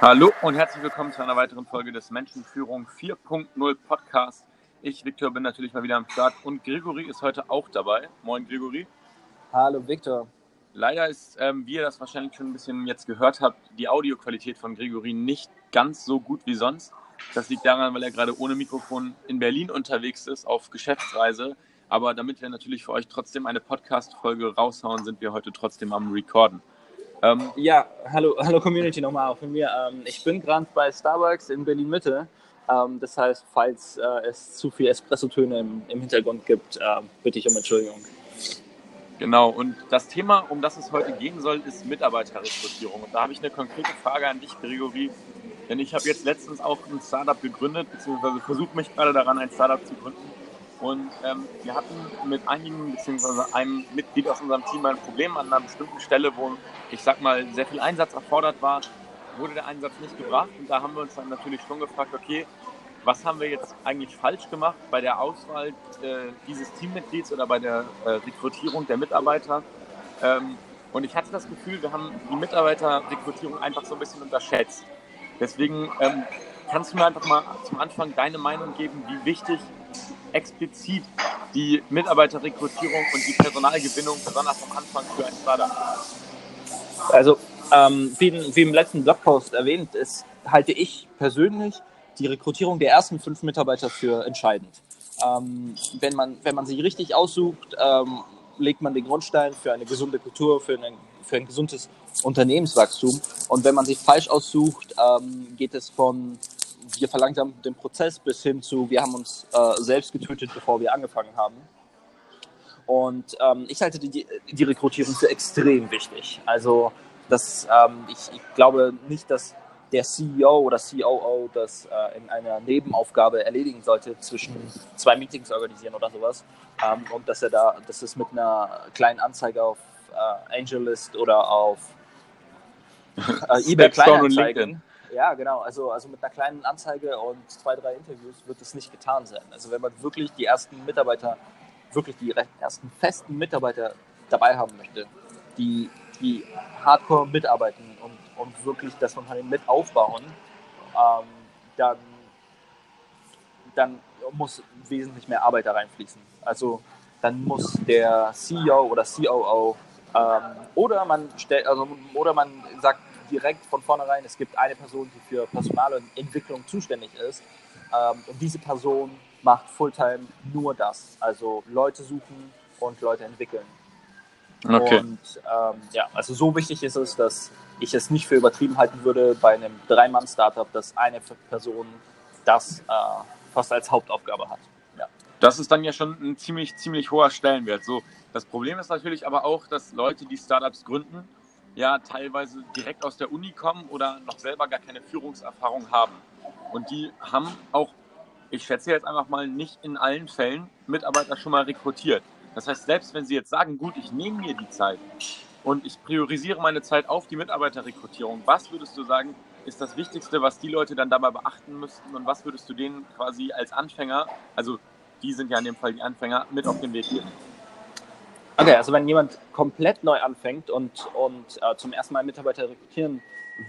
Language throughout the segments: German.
Hallo und herzlich willkommen zu einer weiteren Folge des Menschenführung 4.0 Podcast. Ich, Viktor, bin natürlich mal wieder am Start und Gregory ist heute auch dabei. Moin, Gregory. Hallo, Viktor. Leider ist, ähm, wie ihr das wahrscheinlich schon ein bisschen jetzt gehört habt, die Audioqualität von Gregory nicht ganz so gut wie sonst. Das liegt daran, weil er gerade ohne Mikrofon in Berlin unterwegs ist, auf Geschäftsreise. Aber damit wir natürlich für euch trotzdem eine Podcast-Folge raushauen, sind wir heute trotzdem am Recorden. Ähm, ja, hallo, hallo Community nochmal auch von mir. Ähm, ich bin gerade bei Starbucks in Berlin Mitte. Ähm, das heißt, falls äh, es zu viele Espresso-Töne im, im, Hintergrund gibt, äh, bitte ich um Entschuldigung. Genau, und das Thema, um das es heute gehen soll, ist Mitarbeiterrekrutierung. Und da habe ich eine konkrete Frage an dich, Gregory. Denn ich habe jetzt letztens auch ein Startup gegründet, beziehungsweise versuche mich gerade daran, ein Startup zu gründen. Und ähm, wir hatten mit einigen, beziehungsweise einem Mitglied aus unserem Team ein Problem an einer bestimmten Stelle, wo, ich sag mal, sehr viel Einsatz erfordert war, wurde der Einsatz nicht gebracht. Und da haben wir uns dann natürlich schon gefragt, okay, was haben wir jetzt eigentlich falsch gemacht bei der Auswahl äh, dieses Teammitglieds oder bei der äh, Rekrutierung der Mitarbeiter? Ähm, und ich hatte das Gefühl, wir haben die Mitarbeiterrekrutierung einfach so ein bisschen unterschätzt. Deswegen ähm, kannst du mir einfach mal zum Anfang deine Meinung geben, wie wichtig explizit die Mitarbeiterrekrutierung und die Personalgewinnung besonders am Anfang für ein Startup? Also, ähm, wie, wie, im letzten Blogpost erwähnt ist, halte ich persönlich die Rekrutierung der ersten fünf Mitarbeiter für entscheidend. Ähm, wenn, man, wenn man sie richtig aussucht, ähm, legt man den Grundstein für eine gesunde Kultur, für ein, für ein gesundes Unternehmenswachstum. Und wenn man sie falsch aussucht, ähm, geht es von wir verlangsamen den Prozess bis hin zu, wir haben uns äh, selbst getötet, bevor wir angefangen haben. Und ähm, ich halte die, die Rekrutierung für extrem wichtig. Also das, ähm, ich, ich, glaube nicht, dass der CEO oder COO das äh, in einer Nebenaufgabe erledigen sollte, zwischen zwei Meetings organisieren oder sowas. Ähm, und dass er da, dass es mit einer kleinen Anzeige auf äh, AngelList oder auf äh, eBay Kleinanzeigen ja, genau. Also, also mit einer kleinen Anzeige und zwei, drei Interviews wird es nicht getan sein. Also wenn man wirklich die ersten Mitarbeiter, wirklich die ersten festen Mitarbeiter dabei haben möchte, die, die hardcore mitarbeiten und, und wirklich das Unternehmen mit aufbauen, ähm, dann, dann muss wesentlich mehr Arbeit da reinfließen. Also dann muss der CEO oder COO ähm, oder man stellt, also oder man sagt, direkt von vornherein, es gibt eine Person, die für Personal und Entwicklung zuständig ist. Ähm, und diese Person macht Fulltime nur das. Also Leute suchen und Leute entwickeln. Okay. Und ähm, ja, also so wichtig ist es, dass ich es nicht für übertrieben halten würde bei einem Drei-Mann-Startup, dass eine Person das äh, fast als Hauptaufgabe hat. Ja. Das ist dann ja schon ein ziemlich, ziemlich hoher Stellenwert. So, das Problem ist natürlich aber auch, dass Leute, die Startups gründen, ja teilweise direkt aus der Uni kommen oder noch selber gar keine Führungserfahrung haben. Und die haben auch, ich schätze jetzt einfach mal, nicht in allen Fällen Mitarbeiter schon mal rekrutiert. Das heißt, selbst wenn sie jetzt sagen, gut, ich nehme mir die Zeit und ich priorisiere meine Zeit auf die Mitarbeiterrekrutierung, was würdest du sagen, ist das Wichtigste, was die Leute dann dabei beachten müssten und was würdest du denen quasi als Anfänger, also die sind ja in dem Fall die Anfänger, mit auf den Weg geben? Okay, also wenn jemand komplett neu anfängt und, und äh, zum ersten Mal Mitarbeiter rekrutieren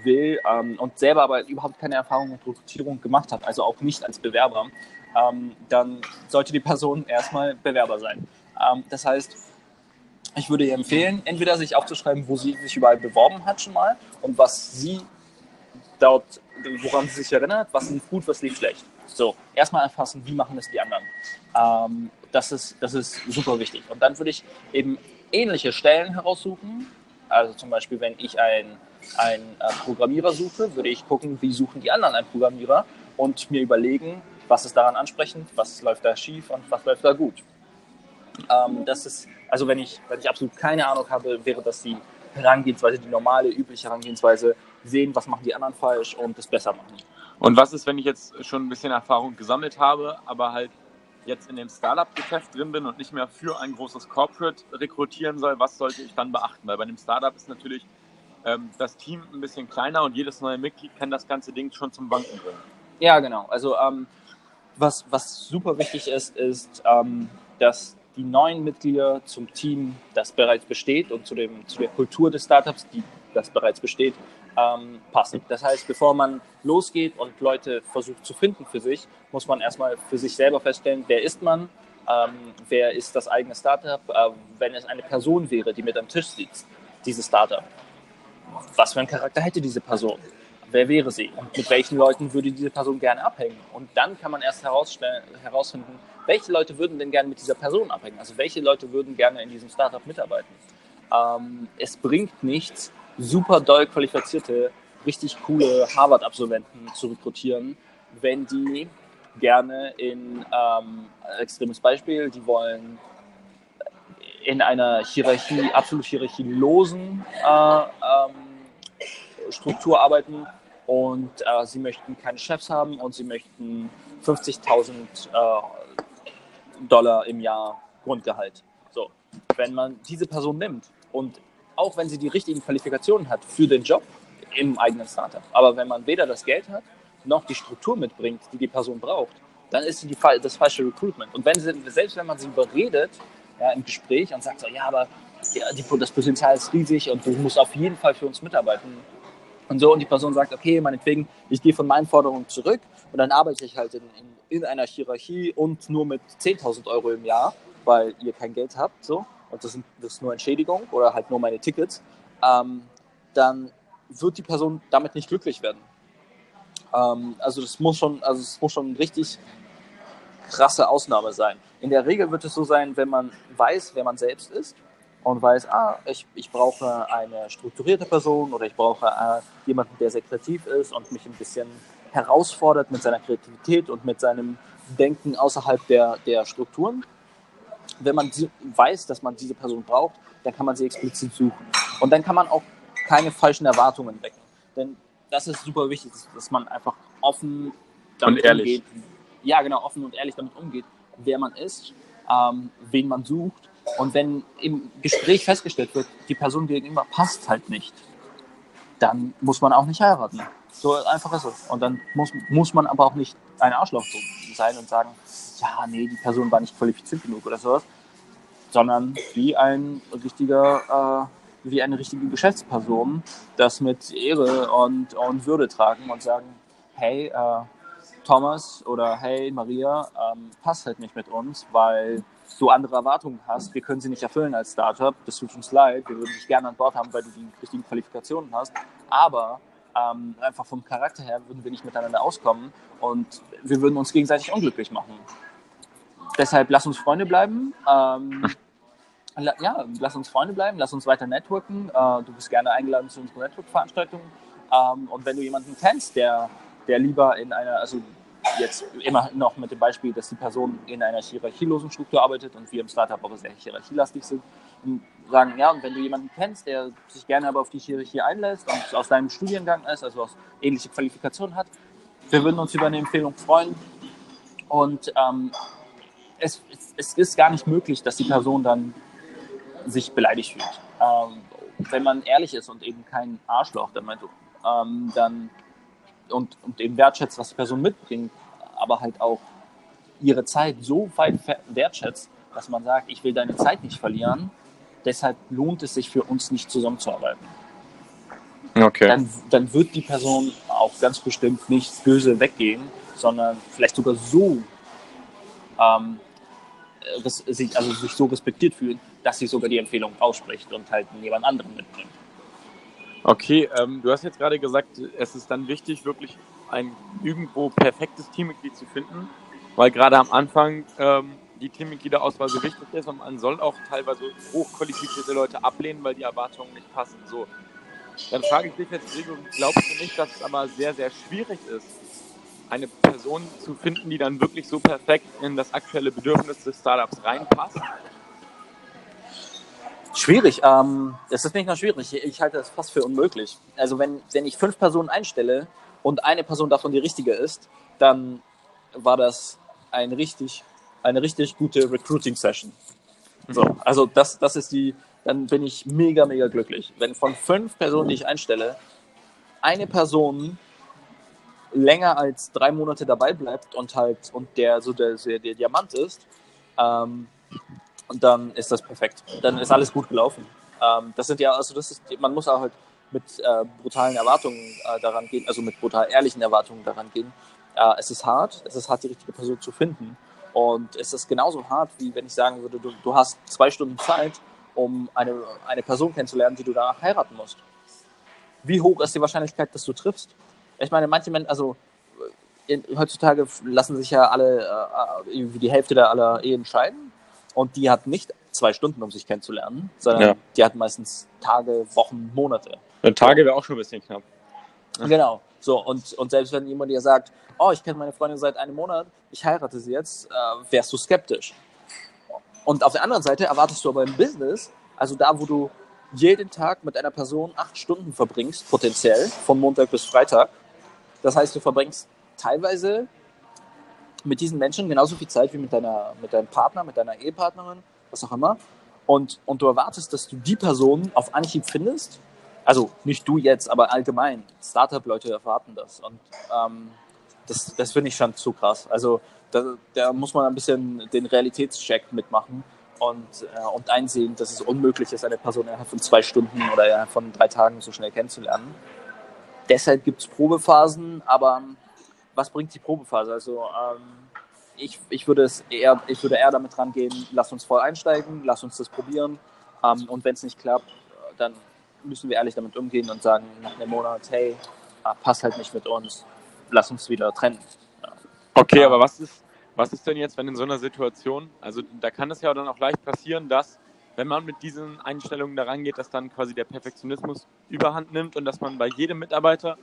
will ähm, und selber aber überhaupt keine Erfahrung mit Rekrutierung gemacht hat, also auch nicht als Bewerber, ähm, dann sollte die Person erstmal Bewerber sein. Ähm, das heißt, ich würde ihr empfehlen, entweder sich aufzuschreiben, wo sie sich überall beworben hat schon mal und was sie dort, woran sie sich erinnert, was lief gut, was lief schlecht. So, erstmal erfassen, wie machen es die anderen. Ähm, das, ist, das ist super wichtig. Und dann würde ich eben ähnliche Stellen heraussuchen. Also zum Beispiel, wenn ich einen, äh, Programmierer suche, würde ich gucken, wie suchen die anderen einen Programmierer und mir überlegen, was ist daran ansprechend, was läuft da schief und was läuft da gut. Ähm, das ist, also wenn ich, wenn ich absolut keine Ahnung habe, wäre das die Herangehensweise, die normale, übliche Herangehensweise, sehen, was machen die anderen falsch und es besser machen. Und was ist, wenn ich jetzt schon ein bisschen Erfahrung gesammelt habe, aber halt jetzt in dem Startup-Geschäft drin bin und nicht mehr für ein großes Corporate rekrutieren soll, was sollte ich dann beachten? Weil bei einem Startup ist natürlich ähm, das Team ein bisschen kleiner und jedes neue Mitglied kann das ganze Ding schon zum Banken bringen. Ja, genau. Also ähm, was, was super wichtig ist, ist, ähm, dass die neuen Mitglieder zum Team, das bereits besteht und zu, dem, zu der Kultur des Startups, die das bereits besteht, ähm, passen. Das heißt, bevor man losgeht und Leute versucht zu finden für sich, muss man erstmal für sich selber feststellen, wer ist man, ähm, wer ist das eigene Startup, äh, wenn es eine Person wäre, die mit am Tisch sitzt, dieses Startup. Was für einen Charakter hätte diese Person? Wer wäre sie? Und mit welchen Leuten würde diese Person gerne abhängen? Und dann kann man erst herausfinden, welche Leute würden denn gerne mit dieser Person abhängen? Also welche Leute würden gerne in diesem Startup mitarbeiten? Ähm, es bringt nichts, super doll qualifizierte, richtig coole Harvard-Absolventen zu rekrutieren, wenn die gerne in, ähm, extremes Beispiel, die wollen in einer Hierarchie, absolut hierarchielosen äh, ähm, Struktur arbeiten und äh, sie möchten keine Chefs haben und sie möchten 50.000 äh, Dollar im Jahr Grundgehalt. So, wenn man diese Person nimmt und auch wenn sie die richtigen Qualifikationen hat für den Job im eigenen Startup, aber wenn man weder das Geld hat noch die Struktur mitbringt, die die Person braucht, dann ist sie das falsche Recruitment. Und wenn sie, selbst wenn man sie überredet ja, im Gespräch und sagt so, ja, aber ja, die, das Potenzial ist riesig und du musst auf jeden Fall für uns mitarbeiten. Und so, und die Person sagt, okay, meinetwegen, ich gehe von meinen Forderungen zurück und dann arbeite ich halt in, in, in einer Hierarchie und nur mit 10.000 Euro im Jahr, weil ihr kein Geld habt, so, und das, sind, das ist nur Entschädigung oder halt nur meine Tickets, ähm, dann wird die Person damit nicht glücklich werden. Ähm, also das muss schon, also es muss schon richtig krasse Ausnahme sein. In der Regel wird es so sein, wenn man weiß, wer man selbst ist und weiß, ah, ich, ich brauche eine strukturierte Person oder ich brauche äh, jemanden, der sehr kreativ ist und mich ein bisschen herausfordert mit seiner Kreativität und mit seinem Denken außerhalb der, der Strukturen. Wenn man weiß, dass man diese Person braucht, dann kann man sie explizit suchen. Und dann kann man auch keine falschen Erwartungen wecken. Denn das ist super wichtig, dass man einfach offen damit und ehrlich. umgeht. Ja, genau, offen und ehrlich damit umgeht, wer man ist, ähm, wen man sucht. Und wenn im Gespräch festgestellt wird, die Person gegenüber passt halt nicht, dann muss man auch nicht heiraten. So einfach ist es. Und dann muss, muss man aber auch nicht ein Arschloch sein und sagen, ja, nee, die Person war nicht qualifiziert genug oder sowas, sondern wie ein richtiger äh, wie eine richtige Geschäftsperson das mit Ehre und, und Würde tragen und sagen, hey, äh, Thomas oder hey, Maria, ähm, passt halt nicht mit uns, weil du andere Erwartungen hast. Wir können sie nicht erfüllen als Startup. Das tut uns leid. Wir würden dich gerne an Bord haben, weil du die richtigen Qualifikationen hast. Aber ähm, einfach vom Charakter her würden wir nicht miteinander auskommen und wir würden uns gegenseitig unglücklich machen. Deshalb lass uns Freunde bleiben. Ähm, ja, lass uns Freunde bleiben, lass uns weiter networken. Äh, du bist gerne eingeladen zu unseren Network-Veranstaltungen. Ähm, und wenn du jemanden kennst, der, der lieber in einer, also jetzt immer noch mit dem Beispiel, dass die Person in einer hierarchielosen Struktur arbeitet und wir im Startup aber sehr hierarchielastig sind, sagen, ja, und wenn du jemanden kennst, der sich gerne aber auf die Hierarchie einlässt und aus deinem Studiengang ist, also aus ähnliche Qualifikationen hat, wir würden uns über eine Empfehlung freuen. Und ähm, es, es ist gar nicht möglich, dass die Person dann sich beleidigt fühlt. Ähm, wenn man ehrlich ist und eben kein Arschloch damit, ähm, dann und, und eben wertschätzt, was die Person mitbringt, aber halt auch ihre Zeit so weit wertschätzt, dass man sagt, ich will deine Zeit nicht verlieren, deshalb lohnt es sich für uns nicht zusammenzuarbeiten. Okay. Dann, dann wird die Person auch ganz bestimmt nicht böse weggehen, sondern vielleicht sogar so ähm, sich, also sich so respektiert fühlen, dass sie sogar die Empfehlung ausspricht und halt jemand anderen mitbringt. Okay, ähm, du hast jetzt gerade gesagt, es ist dann wichtig, wirklich ein irgendwo perfektes Teammitglied zu finden, weil gerade am Anfang ähm, die Teammitgliederauswahl so wichtig ist und man soll auch teilweise hochqualifizierte Leute ablehnen, weil die Erwartungen nicht passen. So, dann frage ich dich jetzt, Gregor, glaubst du nicht, dass es aber sehr, sehr schwierig ist, eine Person zu finden, die dann wirklich so perfekt in das aktuelle Bedürfnis des Startups reinpasst? Schwierig. Ähm, es ist nicht nur schwierig. Ich halte das fast für unmöglich. Also wenn, wenn ich fünf Personen einstelle und eine Person davon die richtige ist, dann war das ein richtig, eine richtig gute Recruiting-Session. So, also das, das ist die, dann bin ich mega, mega glücklich. Wenn von fünf Personen, die ich einstelle, eine Person länger als drei Monate dabei bleibt und halt und der so der, der, der Diamant ist, ähm, dann ist das perfekt. Dann ist alles gut gelaufen. Ähm, das sind ja, also das ist, man muss auch halt mit äh, brutalen Erwartungen äh, daran gehen, also mit brutal ehrlichen Erwartungen daran gehen. Äh, es ist hart, es ist hart, die richtige Person zu finden. Und es ist genauso hart, wie wenn ich sagen würde, du, du hast zwei Stunden Zeit, um eine, eine Person kennenzulernen, die du da heiraten musst. Wie hoch ist die Wahrscheinlichkeit, dass du triffst? Ich meine, manche Menschen, also in, heutzutage lassen sich ja alle, äh, irgendwie die Hälfte der aller Ehen scheiden. Und die hat nicht zwei Stunden, um sich kennenzulernen, sondern ja. die hat meistens Tage, Wochen, Monate. Eine Tage wäre auch schon ein bisschen knapp. Genau. So, und, und selbst wenn jemand dir sagt, oh, ich kenne meine Freundin seit einem Monat, ich heirate sie jetzt, äh, wärst du skeptisch. Und auf der anderen Seite erwartest du aber im Business, also da, wo du jeden Tag mit einer Person acht Stunden verbringst, potenziell, von Montag bis Freitag. Das heißt, du verbringst teilweise mit diesen Menschen genauso viel Zeit wie mit, deiner, mit deinem Partner, mit deiner Ehepartnerin, was auch immer. Und, und du erwartest, dass du die Person auf Anhieb findest. Also nicht du jetzt, aber allgemein. Startup-Leute erwarten das. Und ähm, das, das finde ich schon zu krass. Also da, da muss man ein bisschen den Realitätscheck mitmachen und, äh, und einsehen, dass es unmöglich ist, eine Person innerhalb von zwei Stunden oder von drei Tagen so schnell kennenzulernen. Deshalb gibt es Probephasen, aber was bringt die Probephase? Also ähm, ich, ich, würde es eher, ich würde eher damit rangehen, lass uns voll einsteigen, lass uns das probieren ähm, und wenn es nicht klappt, dann müssen wir ehrlich damit umgehen und sagen nach einem Monat, hey, ah, passt halt nicht mit uns, lass uns wieder trennen. Ja. Okay, aber was ist, was ist denn jetzt, wenn in so einer Situation, also da kann es ja dann auch leicht passieren, dass wenn man mit diesen Einstellungen da rangeht, dass dann quasi der Perfektionismus überhand nimmt und dass man bei jedem Mitarbeiter,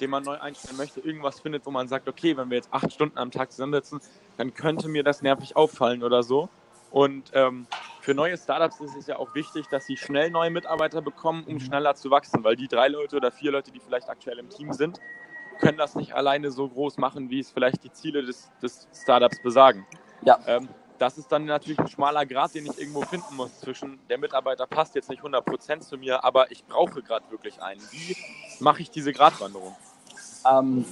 den man neu einstellen möchte, irgendwas findet, wo man sagt, okay, wenn wir jetzt acht Stunden am Tag zusammensitzen, dann könnte mir das nervig auffallen oder so. Und ähm, für neue Startups ist es ja auch wichtig, dass sie schnell neue Mitarbeiter bekommen, um mhm. schneller zu wachsen, weil die drei Leute oder vier Leute, die vielleicht aktuell im Team sind, können das nicht alleine so groß machen, wie es vielleicht die Ziele des, des Startups besagen. Ja. Ähm, das ist dann natürlich ein schmaler Grad, den ich irgendwo finden muss zwischen der Mitarbeiter passt jetzt nicht 100% zu mir, aber ich brauche gerade wirklich einen. Wie mache ich diese Gratwanderung? Ähm,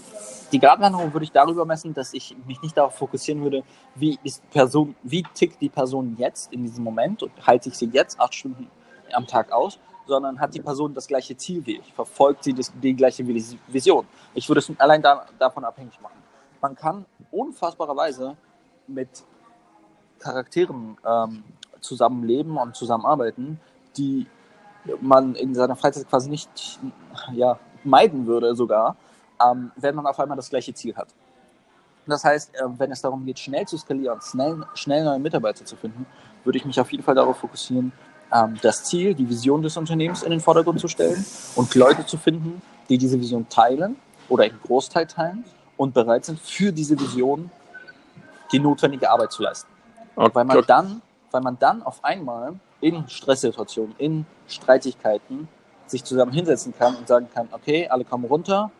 die Gratwanderung würde ich darüber messen, dass ich mich nicht darauf fokussieren würde, wie ist Person, wie tickt die Person jetzt in diesem Moment und halte ich sie jetzt acht Stunden am Tag aus, sondern hat die Person das gleiche Ziel wie ich, verfolgt sie das, die gleiche Vision. Ich würde es allein da, davon abhängig machen. Man kann unfassbarerweise mit Charakteren ähm, zusammenleben und zusammenarbeiten, die man in seiner Freizeit quasi nicht ja, meiden würde sogar, ähm, wenn man auf einmal das gleiche Ziel hat. Das heißt, äh, wenn es darum geht, schnell zu skalieren, schnell, schnell neue Mitarbeiter zu finden, würde ich mich auf jeden Fall darauf fokussieren, ähm, das Ziel, die Vision des Unternehmens in den Vordergrund zu stellen und Leute zu finden, die diese Vision teilen oder einen Großteil teilen und bereit sind, für diese Vision die notwendige Arbeit zu leisten. Okay. Weil, man dann, weil man dann auf einmal in Stresssituationen, in Streitigkeiten sich zusammen hinsetzen kann und sagen kann, okay, alle kommen runter,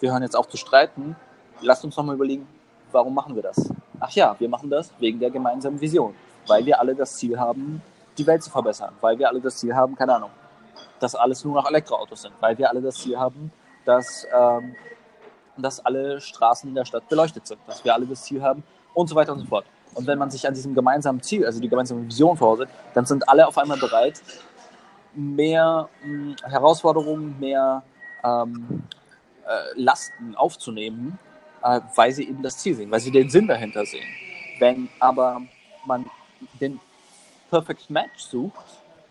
wir hören jetzt auf zu streiten, lasst uns nochmal überlegen, warum machen wir das? Ach ja, wir machen das wegen der gemeinsamen Vision, weil wir alle das Ziel haben, die Welt zu verbessern, weil wir alle das Ziel haben, keine Ahnung, dass alles nur noch Elektroautos sind, weil wir alle das Ziel haben, dass, ähm, dass alle Straßen in der Stadt beleuchtet sind, dass wir alle das Ziel haben und so weiter und so fort. Und wenn man sich an diesem gemeinsamen Ziel, also die gemeinsame Vision vorsieht, dann sind alle auf einmal bereit, mehr mh, hm, Herausforderungen, mehr ähm, äh, Lasten aufzunehmen, äh, weil sie eben das Ziel sehen, weil sie den Sinn dahinter sehen. Wenn aber man den Perfect Match sucht,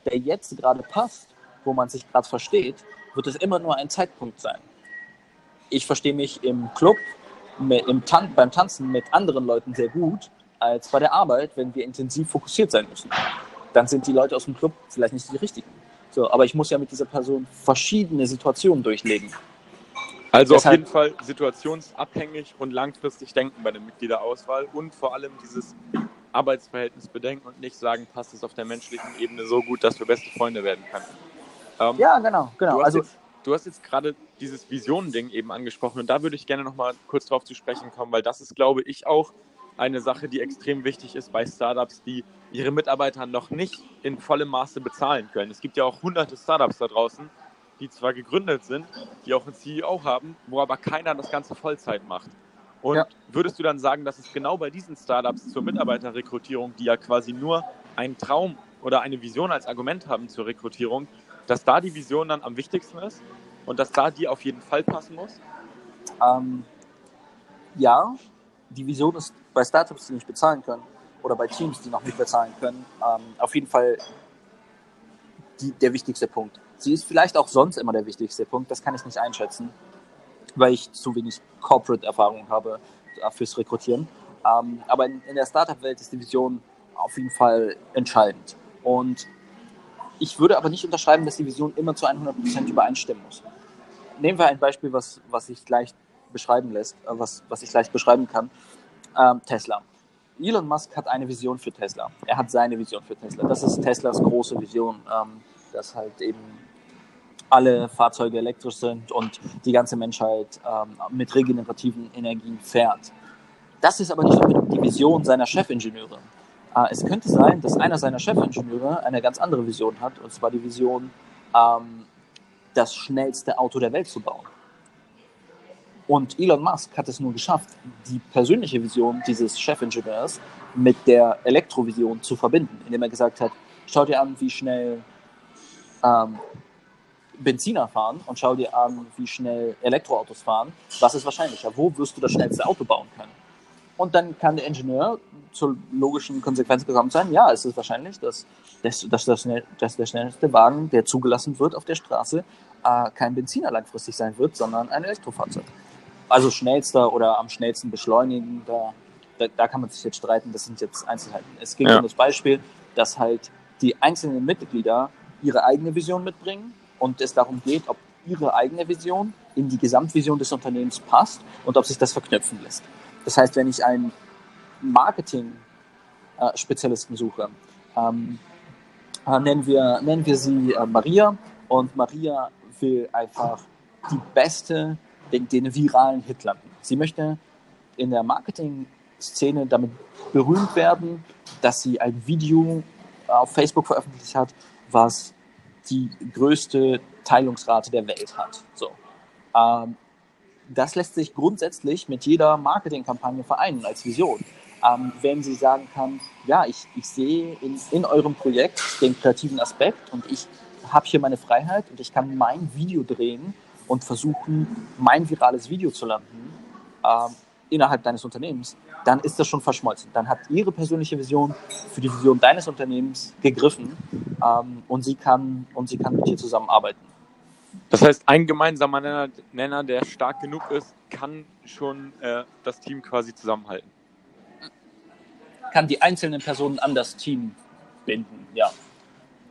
der jetzt gerade passt, wo man sich gerade versteht, wird es immer nur ein Zeitpunkt sein. Ich verstehe mich im Club im Tan beim Tanzen mit anderen Leuten sehr gut als bei der Arbeit, wenn wir intensiv fokussiert sein müssen. Dann sind die Leute aus dem Club vielleicht nicht die richtigen. So, aber ich muss ja mit dieser Person verschiedene Situationen durchlegen. Also Deshalb, auf jeden Fall situationsabhängig und langfristig denken bei der Mitgliederauswahl und vor allem dieses Arbeitsverhältnis bedenken und nicht sagen, passt es auf der menschlichen Ebene so gut, dass wir beste Freunde werden können. Ähm, ja, genau, genau. Du hast, also, jetzt, du hast jetzt gerade dieses Visionending eben angesprochen und da würde ich gerne nochmal kurz drauf zu sprechen kommen, weil das ist, glaube ich, auch eine Sache, die extrem wichtig ist bei Startups, die ihre Mitarbeiter noch nicht in vollem Maße bezahlen können. Es gibt ja auch hunderte Startups da draußen, die zwar gegründet sind, die auch einen CEO haben, wo aber keiner das Ganze Vollzeit macht. Und ja. würdest du dann sagen, dass es genau bei diesen Startups zur Mitarbeiterrekrutierung, die ja quasi nur einen Traum oder eine Vision als Argument haben zur Rekrutierung, dass da die Vision dann am wichtigsten ist und dass da die auf jeden Fall passen muss? Ähm, ja, die Vision ist bei Startups, die nicht bezahlen können oder bei Teams, die noch nicht bezahlen können, ähm, auf jeden Fall die, der wichtigste Punkt. Sie ist vielleicht auch sonst immer der wichtigste Punkt, das kann ich nicht einschätzen, weil ich zu wenig Corporate-Erfahrung habe äh, fürs Rekrutieren. Ähm, aber in, in der Startup-Welt ist die Vision auf jeden Fall entscheidend. Und ich würde aber nicht unterschreiben, dass die Vision immer zu 100% übereinstimmen muss. Nehmen wir ein Beispiel, was, was sich leicht beschreiben lässt, äh, was, was ich leicht beschreiben kann. Ähm, Tesla. Elon Musk hat eine Vision für Tesla. Er hat seine Vision für Tesla. Das ist Teslas große Vision, ähm, dass halt eben alle Fahrzeuge elektrisch sind und die ganze Menschheit ähm, mit regenerativen Energien fährt. Das ist aber nicht unbedingt die Vision seiner Chefingenieure. Äh, es könnte sein, dass einer seiner Chefingenieure eine ganz andere Vision hat, und zwar die Vision, ähm, das schnellste Auto der Welt zu bauen. Und Elon Musk hat es nur geschafft, die persönliche Vision dieses Chefingenieurs mit der Elektrovision zu verbinden, indem er gesagt hat, schau dir an, wie schnell ähm, Benziner fahren und schau dir an, wie schnell Elektroautos fahren. Was ist wahrscheinlicher? Wo wirst du das schnellste Auto bauen können? Und dann kann der Ingenieur zur logischen Konsequenz gekommen sein, ja, es ist wahrscheinlich, dass, dass, dass, das, dass der schnellste Wagen, der zugelassen wird auf der Straße, äh, kein Benziner langfristig sein wird, sondern ein Elektrofahrzeug. Also schnellster oder am schnellsten beschleunigen, da, da, kann man sich jetzt streiten, das sind jetzt Einzelheiten. Es geht ja. um das Beispiel, dass halt die einzelnen Mitglieder ihre eigene Vision mitbringen und es darum geht, ob ihre eigene Vision in die Gesamtvision des Unternehmens passt und ob sich das verknüpfen lässt. Das heißt, wenn ich einen Marketing-Spezialisten suche, ähm, äh, nennen, wir, nennen wir sie äh, Maria und Maria will einfach die beste, den, den viralen Hit landen. Sie möchte in der Marketing-Szene damit berühmt werden, dass sie ein Video auf Facebook veröffentlicht hat, was die größte Teilungsrate der Welt hat. So. Ähm, das lässt sich grundsätzlich mit jeder Marketingkampagne vereinen als Vision. Ähm, wenn sie sagen kann, ja, ich, ich sehe in, in eurem Projekt den kreativen Aspekt und ich habe hier meine Freiheit und ich kann mein Video drehen und versuchen, mein virales Video zu landen ähm, innerhalb deines Unternehmens, dann ist das schon verschmolzen. Dann hat ihre persönliche Vision für die Vision deines Unternehmens gegriffen ähm, und, sie kann, und sie kann mit dir zusammenarbeiten. Das heißt, ein gemeinsamer Nenner, Nenner der stark genug ist, kann schon äh, das Team quasi zusammenhalten. Kann die einzelnen Personen an das Team binden, ja.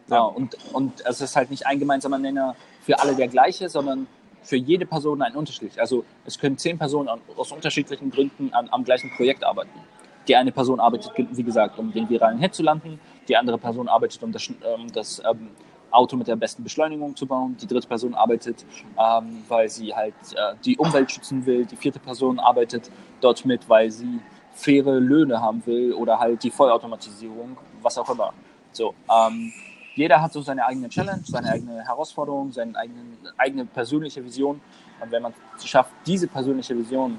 ja. und, und es ist halt nicht ein gemeinsamer Nenner für alle der gleiche, sondern für jede Person ein unterschiedlich. Also es können zehn Personen aus unterschiedlichen Gründen an, am gleichen Projekt arbeiten. Die eine Person arbeitet, wie gesagt, um den viralen Hit zu landen. Die andere Person arbeitet, um das, um das ähm, Auto mit der besten Beschleunigung zu bauen. Die dritte Person arbeitet, ähm, weil sie halt äh, die Umwelt schützen will. Die vierte Person arbeitet dort mit, weil sie faire Löhne haben will oder halt die Vollautomatisierung, was auch immer. So, ähm, jeder hat so seine eigene Challenge, seine eigene Herausforderung, seine eigene, eigene persönliche Vision. Und wenn man es schafft, diese persönliche Vision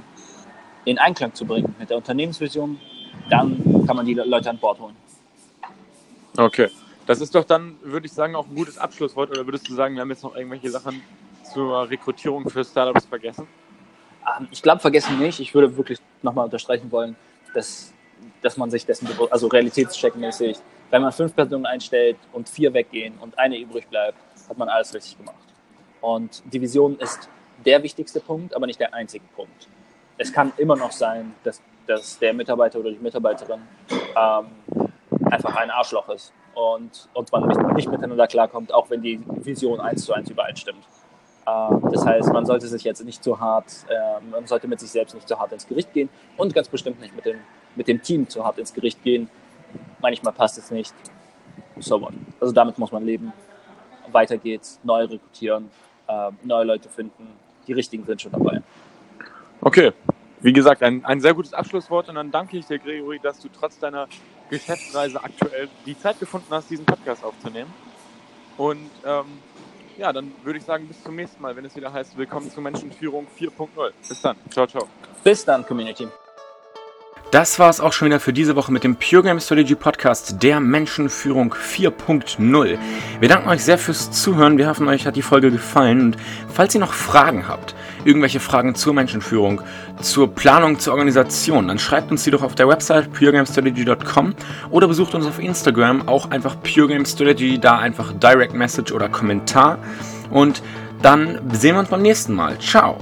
in Einklang zu bringen mit der Unternehmensvision, dann kann man die Leute an Bord holen. Okay. Das ist doch dann, würde ich sagen, auch ein gutes Abschlusswort. Oder würdest du sagen, wir haben jetzt noch irgendwelche Sachen zur Rekrutierung für Startups vergessen? Ähm, ich glaube, vergessen nicht. Ich würde wirklich nochmal unterstreichen wollen, dass, dass man sich dessen, also realitätscheckmäßig, wenn man fünf Personen einstellt und vier weggehen und eine übrig bleibt, hat man alles richtig gemacht. Und die Vision ist der wichtigste Punkt, aber nicht der einzige Punkt. Es kann immer noch sein, dass, dass der Mitarbeiter oder die Mitarbeiterin ähm, einfach ein Arschloch ist und, und man nicht, nicht miteinander klarkommt, auch wenn die Vision eins zu eins übereinstimmt. Ähm, das heißt, man sollte sich jetzt nicht zu hart, äh, man sollte mit sich selbst nicht zu hart ins Gericht gehen und ganz bestimmt nicht mit dem, mit dem Team zu hart ins Gericht gehen. Manchmal passt es nicht. So what. Also damit muss man leben. Weiter geht's, neu rekrutieren, äh, neue Leute finden. Die richtigen sind schon dabei. Okay, wie gesagt, ein, ein sehr gutes Abschlusswort und dann danke ich dir, Gregory, dass du trotz deiner Geschäftsreise aktuell die Zeit gefunden hast, diesen Podcast aufzunehmen. Und ähm, ja, dann würde ich sagen, bis zum nächsten Mal, wenn es wieder heißt, willkommen zur Menschenführung 4.0. Bis dann. Ciao, ciao. Bis dann, Community. Das war es auch schon wieder für diese Woche mit dem Pure Game Strategy Podcast der Menschenführung 4.0. Wir danken euch sehr fürs Zuhören. Wir hoffen, euch hat die Folge gefallen. Und falls ihr noch Fragen habt, irgendwelche Fragen zur Menschenführung, zur Planung, zur Organisation, dann schreibt uns die doch auf der Website puregamestrategy.com oder besucht uns auf Instagram, auch einfach Pure Game Strategy, da einfach Direct Message oder Kommentar. Und dann sehen wir uns beim nächsten Mal. Ciao!